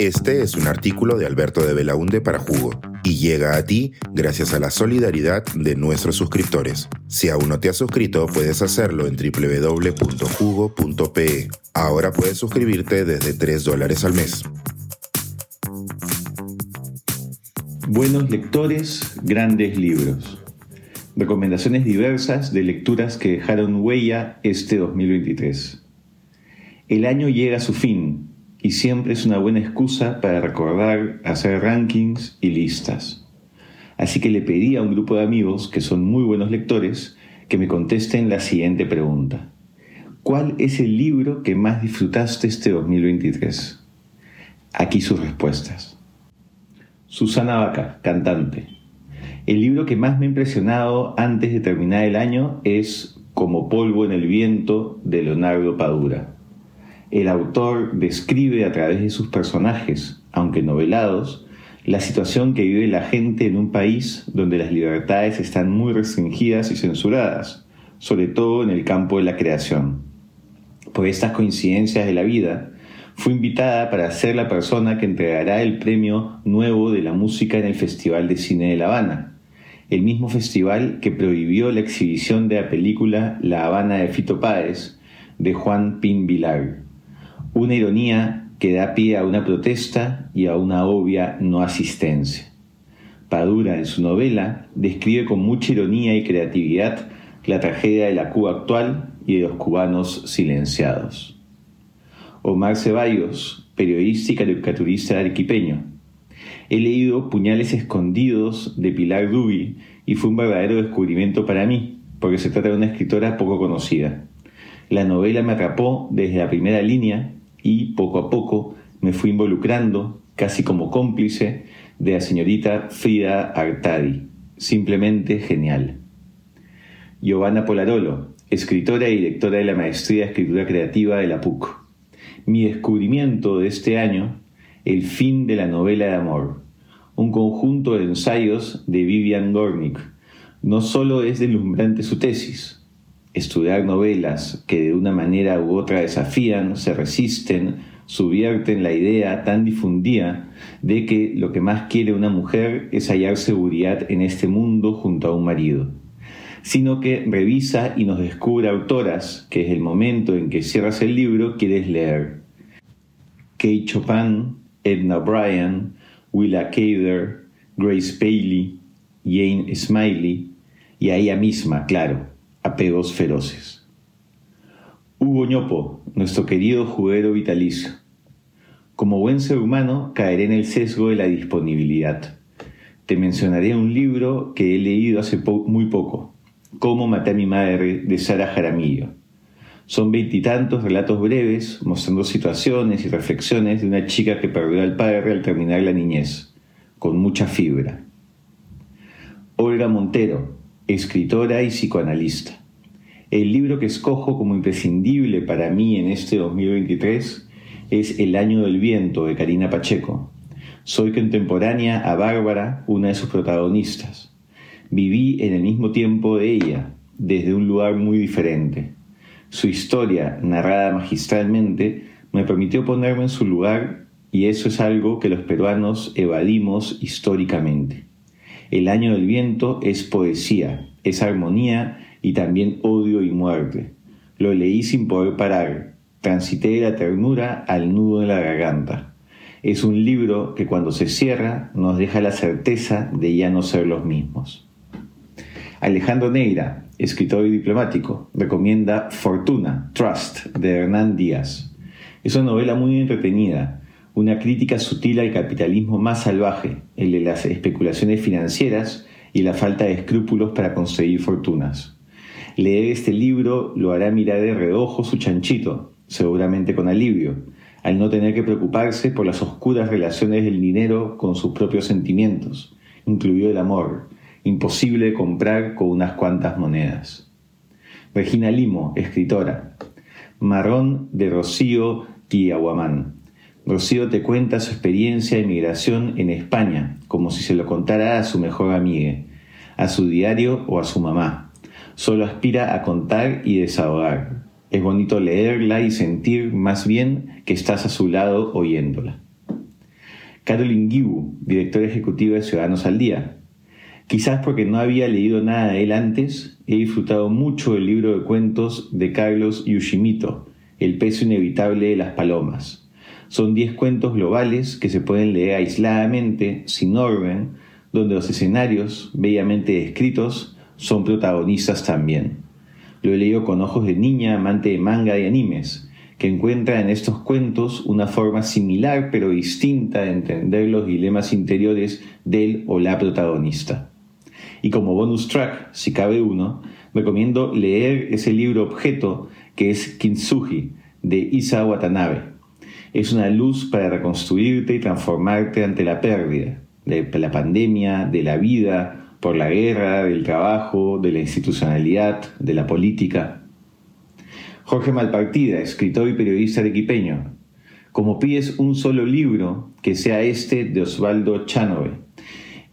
Este es un artículo de Alberto de Belaunde para Jugo y llega a ti gracias a la solidaridad de nuestros suscriptores. Si aún no te has suscrito, puedes hacerlo en www.jugo.pe. Ahora puedes suscribirte desde 3 dólares al mes. Buenos lectores, grandes libros. Recomendaciones diversas de lecturas que dejaron huella este 2023. El año llega a su fin y siempre es una buena excusa para recordar hacer rankings y listas. Así que le pedí a un grupo de amigos que son muy buenos lectores que me contesten la siguiente pregunta. ¿Cuál es el libro que más disfrutaste este 2023? Aquí sus respuestas. Susana Vaca, cantante. El libro que más me ha impresionado antes de terminar el año es Como polvo en el viento de Leonardo Padura el autor describe a través de sus personajes, aunque novelados, la situación que vive la gente en un país donde las libertades están muy restringidas y censuradas, sobre todo en el campo de la creación. Por estas coincidencias de la vida, fue invitada para ser la persona que entregará el premio nuevo de la música en el Festival de Cine de La Habana, el mismo festival que prohibió la exhibición de la película La Habana de Fito Páez de Juan Pin Vilar una ironía que da pie a una protesta y a una obvia no asistencia. Padura, en su novela, describe con mucha ironía y creatividad la tragedia de la Cuba actual y de los cubanos silenciados. Omar Ceballos, periodista y caricaturista arequipeño. He leído Puñales Escondidos de Pilar Duby y fue un verdadero descubrimiento para mí, porque se trata de una escritora poco conocida. La novela me atrapó desde la primera línea y poco a poco me fui involucrando, casi como cómplice, de la señorita Frida Artadi. Simplemente genial. Giovanna Polarolo, escritora y directora de la Maestría de Escritura Creativa de la PUC. Mi descubrimiento de este año, El fin de la novela de amor, un conjunto de ensayos de Vivian Gornick. No solo es deslumbrante su tesis, estudiar novelas que de una manera u otra desafían, se resisten, subvierten la idea tan difundida de que lo que más quiere una mujer es hallar seguridad en este mundo junto a un marido, sino que revisa y nos descubre autoras que es el momento en que cierras el libro quieres leer. Kate Chopin, Edna Bryan, Willa Cader, Grace Paley, Jane Smiley y a ella misma, claro, apegos feroces. Hugo Ñopo, nuestro querido juguero vitalicio. Como buen ser humano, caeré en el sesgo de la disponibilidad. Te mencionaré un libro que he leído hace muy poco, Cómo maté a mi madre, de Sara Jaramillo. Son veintitantos relatos breves mostrando situaciones y reflexiones de una chica que perdió al padre al terminar la niñez, con mucha fibra. Olga Montero, escritora y psicoanalista. El libro que escojo como imprescindible para mí en este 2023 es El año del viento de Karina Pacheco. Soy contemporánea a Bárbara, una de sus protagonistas. Viví en el mismo tiempo de ella, desde un lugar muy diferente. Su historia, narrada magistralmente, me permitió ponerme en su lugar y eso es algo que los peruanos evadimos históricamente. El año del viento es poesía, es armonía y también odio y muerte. Lo leí sin poder parar. Transité de la ternura al nudo de la garganta. Es un libro que cuando se cierra nos deja la certeza de ya no ser los mismos. Alejandro Neira, escritor y diplomático, recomienda Fortuna, Trust, de Hernán Díaz. Es una novela muy entretenida, una crítica sutil al capitalismo más salvaje, el de las especulaciones financieras y la falta de escrúpulos para conseguir fortunas. Leer este libro lo hará mirar de reojo su chanchito, seguramente con alivio, al no tener que preocuparse por las oscuras relaciones del dinero con sus propios sentimientos, incluido el amor, imposible de comprar con unas cuantas monedas. Regina Limo, escritora. Marrón de Rocío Quiahuamán. Rocío te cuenta su experiencia de migración en España, como si se lo contara a su mejor amiga, a su diario o a su mamá. Solo aspira a contar y desahogar. Es bonito leerla y sentir más bien que estás a su lado oyéndola. Caroline Gibu, directora ejecutiva de Ciudadanos al Día. Quizás porque no había leído nada de él antes, he disfrutado mucho el libro de cuentos de Carlos Yoshimito, El peso inevitable de las palomas. Son 10 cuentos globales que se pueden leer aisladamente, sin orden, donde los escenarios, bellamente descritos, son protagonistas también. Lo he leído con ojos de niña amante de manga y animes, que encuentra en estos cuentos una forma similar pero distinta de entender los dilemas interiores del o la protagonista. Y como bonus track, si cabe uno, recomiendo leer ese libro objeto que es Kintsugi, de Isa Watanabe. Es una luz para reconstruirte y transformarte ante la pérdida, de la pandemia, de la vida, por la guerra, del trabajo, de la institucionalidad, de la política. Jorge Malpartida, escritor y periodista arequipeño. Como pides un solo libro, que sea este de Osvaldo Chanove,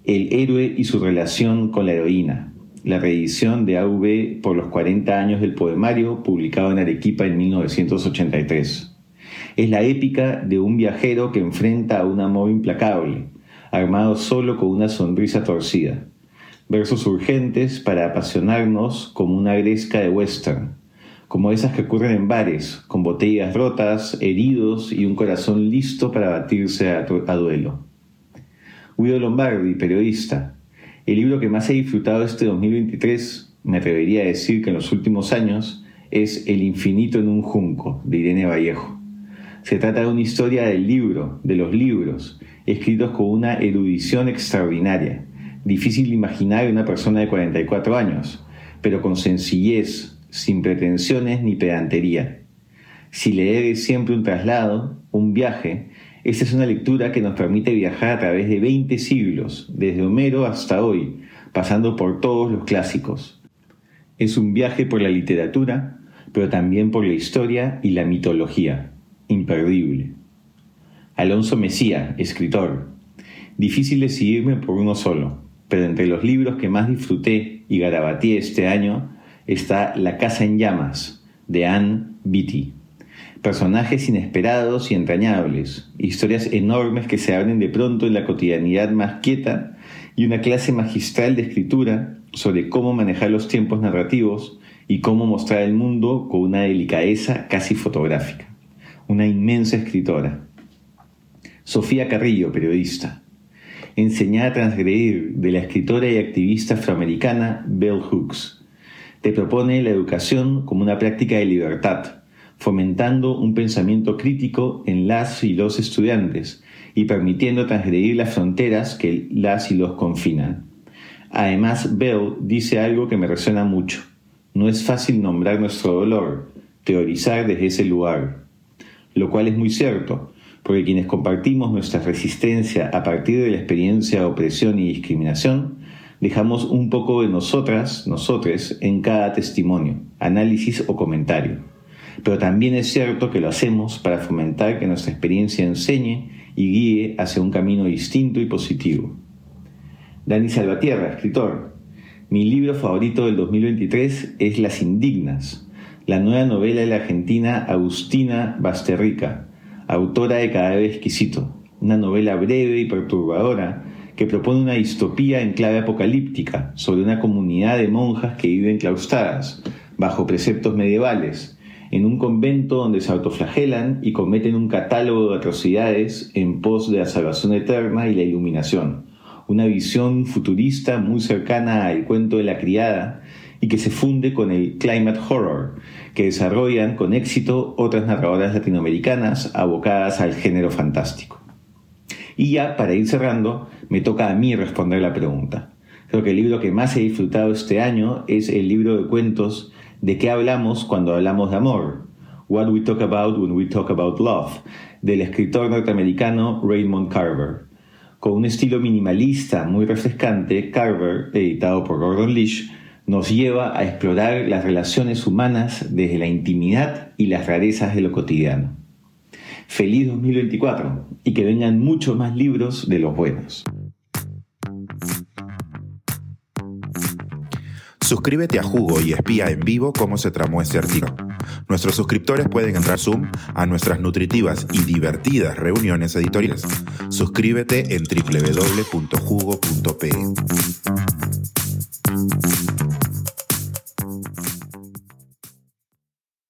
El héroe y su relación con la heroína, la reedición de AV por los 40 años del poemario, publicado en Arequipa en 1983. Es la épica de un viajero que enfrenta a un amor implacable, armado solo con una sonrisa torcida. Versos urgentes para apasionarnos como una gresca de western como esas que ocurren en bares, con botellas rotas, heridos y un corazón listo para batirse a, duelo. Guido Lombardi, periodista. El libro que más he disfrutado este 2023, me atrevería a decir que en los últimos años, es El infinito en un junco, de Irene Vallejo. Se trata de una historia del libro, de los libros, escritos con una erudición extraordinaria, difícil de imaginar una persona de 44 años, pero con sencillez, sin pretensiones ni pedantería. Si leer es siempre un traslado, un viaje, esta es una lectura que nos permite viajar a través de 20 siglos, desde Homero hasta hoy, pasando por todos los clásicos. Es un viaje por la literatura, pero también por la historia y la mitología, imperdible. Alonso Mesía, escritor. Difícil decidirme por uno solo, pero entre los libros que más disfruté y garabateé este año está La Casa en Llamas, de Anne Beatty. Personajes inesperados y entrañables, historias enormes que se abren de pronto en la cotidianidad más quieta y una clase magistral de escritura sobre cómo manejar los tiempos narrativos y cómo mostrar el mundo con una delicadeza casi fotográfica. Una inmensa escritora. Sofía Carrillo, periodista. Enseñada a transgredir de la escritora y activista afroamericana Bell Hooks te propone la educación como una práctica de libertad, fomentando un pensamiento crítico en las y los estudiantes y permitiendo transgredir las fronteras que las y los confinan. Además, Bell dice algo que me resuena mucho. No es fácil nombrar nuestro dolor, teorizar desde ese lugar. Lo cual es muy cierto, porque quienes compartimos nuestra resistencia a partir de la experiencia de opresión y discriminación, dejamos un poco de nosotras, nosotres, en cada testimonio, análisis o comentario. Pero también es cierto que lo hacemos para fomentar que nuestra experiencia enseñe y guíe hacia un camino distinto y positivo. Dani Salvatierra, escritor. Mi libro favorito del 2023 es Las Indignas, la nueva novela de la argentina Agustina Basterrica, autora de Cada vez exquisito, una novela breve y perturbadora que propone una distopía en clave apocalíptica sobre una comunidad de monjas que viven claustradas, bajo preceptos medievales, en un convento donde se autoflagelan y cometen un catálogo de atrocidades en pos de la salvación eterna y la iluminación. Una visión futurista muy cercana al cuento de la criada y que se funde con el climate horror, que desarrollan con éxito otras narradoras latinoamericanas abocadas al género fantástico. Y ya para ir cerrando, me toca a mí responder la pregunta. Creo que el libro que más he disfrutado este año es el libro de cuentos de qué hablamos cuando hablamos de amor, What We Talk About When We Talk About Love, del escritor norteamericano Raymond Carver. Con un estilo minimalista muy refrescante, Carver, editado por Gordon Lish, nos lleva a explorar las relaciones humanas desde la intimidad y las rarezas de lo cotidiano. Feliz 2024 y que vengan muchos más libros de los buenos. Suscríbete a Jugo y espía en vivo cómo se tramó ese artículo. Nuestros suscriptores pueden entrar Zoom a nuestras nutritivas y divertidas reuniones editoriales. Suscríbete en www.jugo.pe.